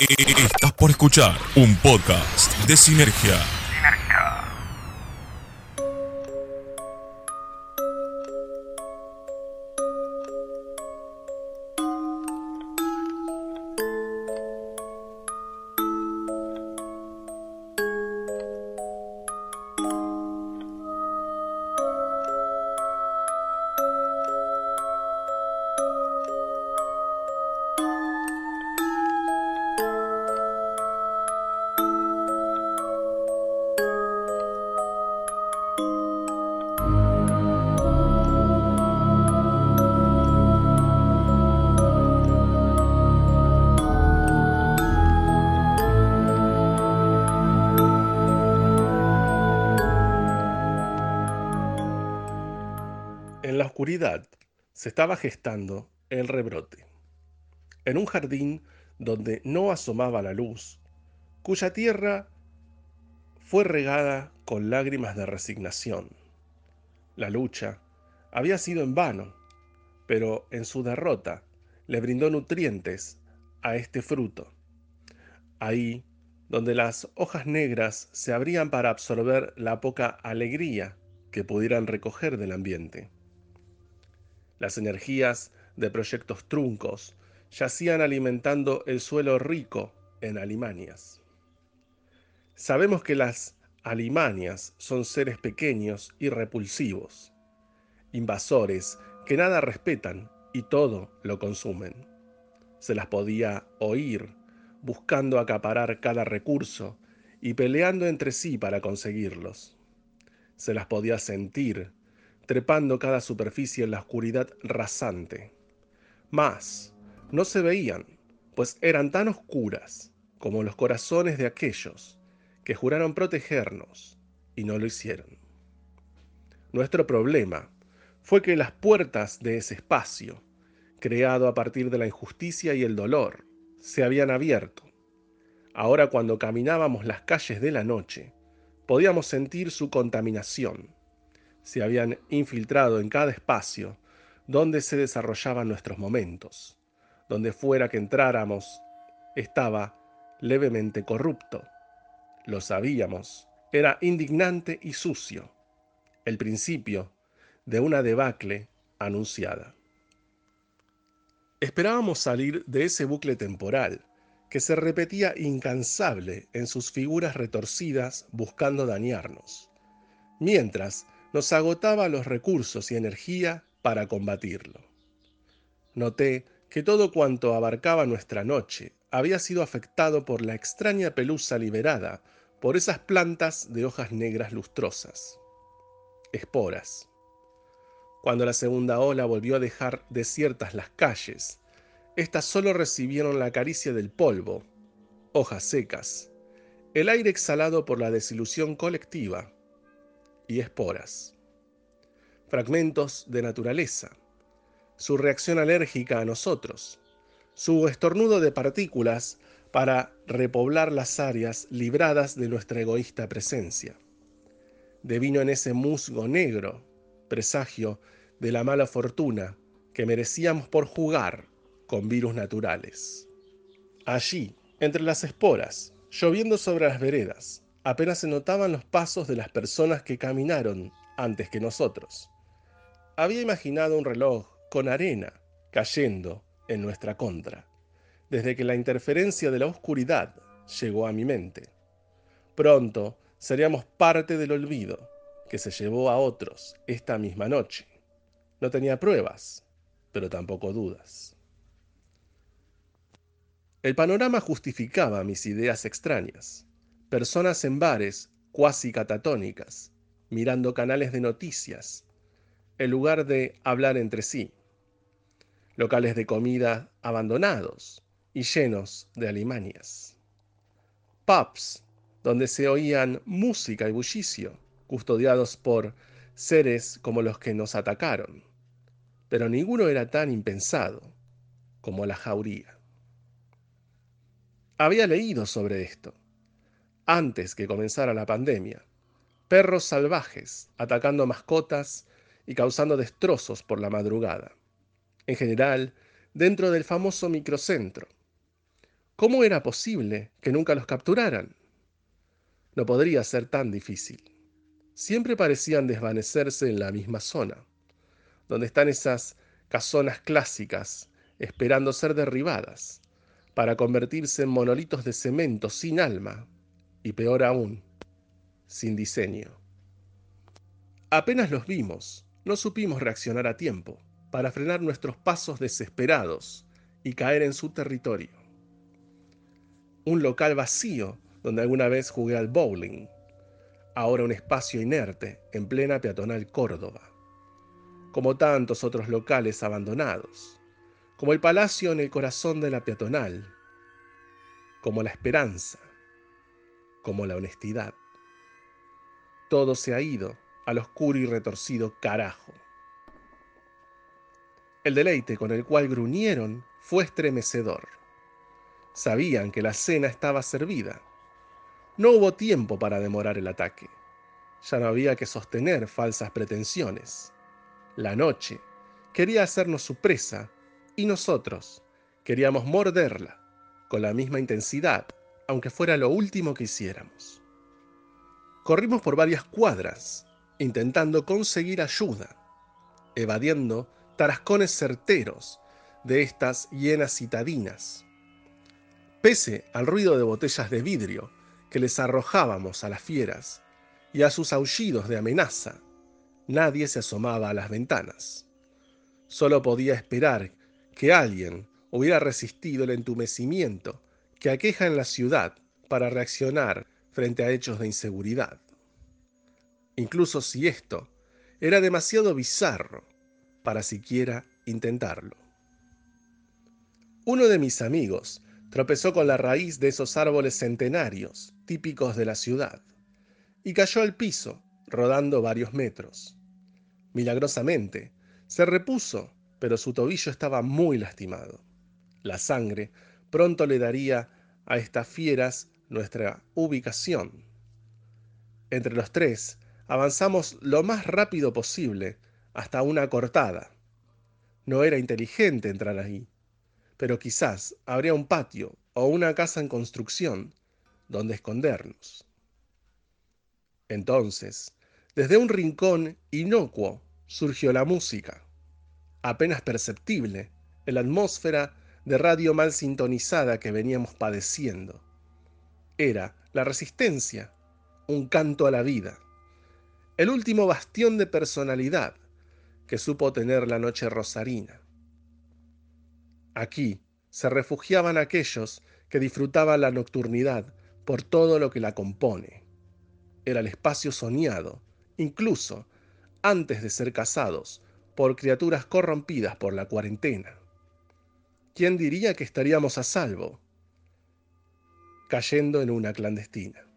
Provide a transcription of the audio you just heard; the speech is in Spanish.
Estás por escuchar un podcast de Sinergia. Se estaba gestando el rebrote. En un jardín donde no asomaba la luz, cuya tierra fue regada con lágrimas de resignación. La lucha había sido en vano, pero en su derrota le brindó nutrientes a este fruto. Ahí, donde las hojas negras se abrían para absorber la poca alegría que pudieran recoger del ambiente. Las energías de proyectos truncos yacían alimentando el suelo rico en alimanias. Sabemos que las alimanias son seres pequeños y repulsivos, invasores que nada respetan y todo lo consumen. Se las podía oír buscando acaparar cada recurso y peleando entre sí para conseguirlos. Se las podía sentir trepando cada superficie en la oscuridad rasante. Mas no se veían, pues eran tan oscuras como los corazones de aquellos que juraron protegernos y no lo hicieron. Nuestro problema fue que las puertas de ese espacio, creado a partir de la injusticia y el dolor, se habían abierto. Ahora cuando caminábamos las calles de la noche, podíamos sentir su contaminación se habían infiltrado en cada espacio donde se desarrollaban nuestros momentos. Donde fuera que entráramos, estaba levemente corrupto. Lo sabíamos, era indignante y sucio. El principio de una debacle anunciada. Esperábamos salir de ese bucle temporal que se repetía incansable en sus figuras retorcidas buscando dañarnos, mientras nos agotaba los recursos y energía para combatirlo. Noté que todo cuanto abarcaba nuestra noche había sido afectado por la extraña pelusa liberada por esas plantas de hojas negras lustrosas. Esporas. Cuando la segunda ola volvió a dejar desiertas las calles, éstas solo recibieron la caricia del polvo, hojas secas, el aire exhalado por la desilusión colectiva y esporas. Fragmentos de naturaleza. Su reacción alérgica a nosotros. Su estornudo de partículas para repoblar las áreas libradas de nuestra egoísta presencia. Devino en ese musgo negro, presagio de la mala fortuna que merecíamos por jugar con virus naturales. Allí, entre las esporas, lloviendo sobre las veredas, apenas se notaban los pasos de las personas que caminaron antes que nosotros. Había imaginado un reloj con arena cayendo en nuestra contra, desde que la interferencia de la oscuridad llegó a mi mente. Pronto seríamos parte del olvido que se llevó a otros esta misma noche. No tenía pruebas, pero tampoco dudas. El panorama justificaba mis ideas extrañas personas en bares cuasi catatónicas, mirando canales de noticias, en lugar de hablar entre sí, locales de comida abandonados y llenos de alimanias, pubs donde se oían música y bullicio, custodiados por seres como los que nos atacaron, pero ninguno era tan impensado como la jauría. Había leído sobre esto antes que comenzara la pandemia. Perros salvajes atacando mascotas y causando destrozos por la madrugada. En general, dentro del famoso microcentro. ¿Cómo era posible que nunca los capturaran? No podría ser tan difícil. Siempre parecían desvanecerse en la misma zona, donde están esas casonas clásicas esperando ser derribadas, para convertirse en monolitos de cemento sin alma y peor aún, sin diseño. Apenas los vimos, no supimos reaccionar a tiempo para frenar nuestros pasos desesperados y caer en su territorio. Un local vacío donde alguna vez jugué al bowling, ahora un espacio inerte en plena peatonal Córdoba, como tantos otros locales abandonados, como el palacio en el corazón de la peatonal, como la esperanza, como la honestidad. Todo se ha ido al oscuro y retorcido carajo. El deleite con el cual gruñeron fue estremecedor. Sabían que la cena estaba servida. No hubo tiempo para demorar el ataque. Ya no había que sostener falsas pretensiones. La noche quería hacernos su presa y nosotros queríamos morderla con la misma intensidad, aunque fuera lo último que hiciéramos. Corrimos por varias cuadras, intentando conseguir ayuda, evadiendo tarascones certeros de estas hienas citadinas. Pese al ruido de botellas de vidrio que les arrojábamos a las fieras y a sus aullidos de amenaza, nadie se asomaba a las ventanas. Solo podía esperar que alguien hubiera resistido el entumecimiento que aqueja en la ciudad para reaccionar frente a hechos de inseguridad. Incluso si esto era demasiado bizarro para siquiera intentarlo. Uno de mis amigos tropezó con la raíz de esos árboles centenarios típicos de la ciudad y cayó al piso, rodando varios metros. Milagrosamente, se repuso, pero su tobillo estaba muy lastimado. La sangre pronto le daría a estas fieras nuestra ubicación. Entre los tres, avanzamos lo más rápido posible hasta una cortada. No era inteligente entrar ahí, pero quizás habría un patio o una casa en construcción donde escondernos. Entonces, desde un rincón inocuo surgió la música, apenas perceptible en la atmósfera de radio mal sintonizada que veníamos padeciendo. Era la resistencia, un canto a la vida, el último bastión de personalidad que supo tener la noche rosarina. Aquí se refugiaban aquellos que disfrutaban la nocturnidad por todo lo que la compone. Era el espacio soñado, incluso antes de ser casados, por criaturas corrompidas por la cuarentena. ¿Quién diría que estaríamos a salvo? Cayendo en una clandestina.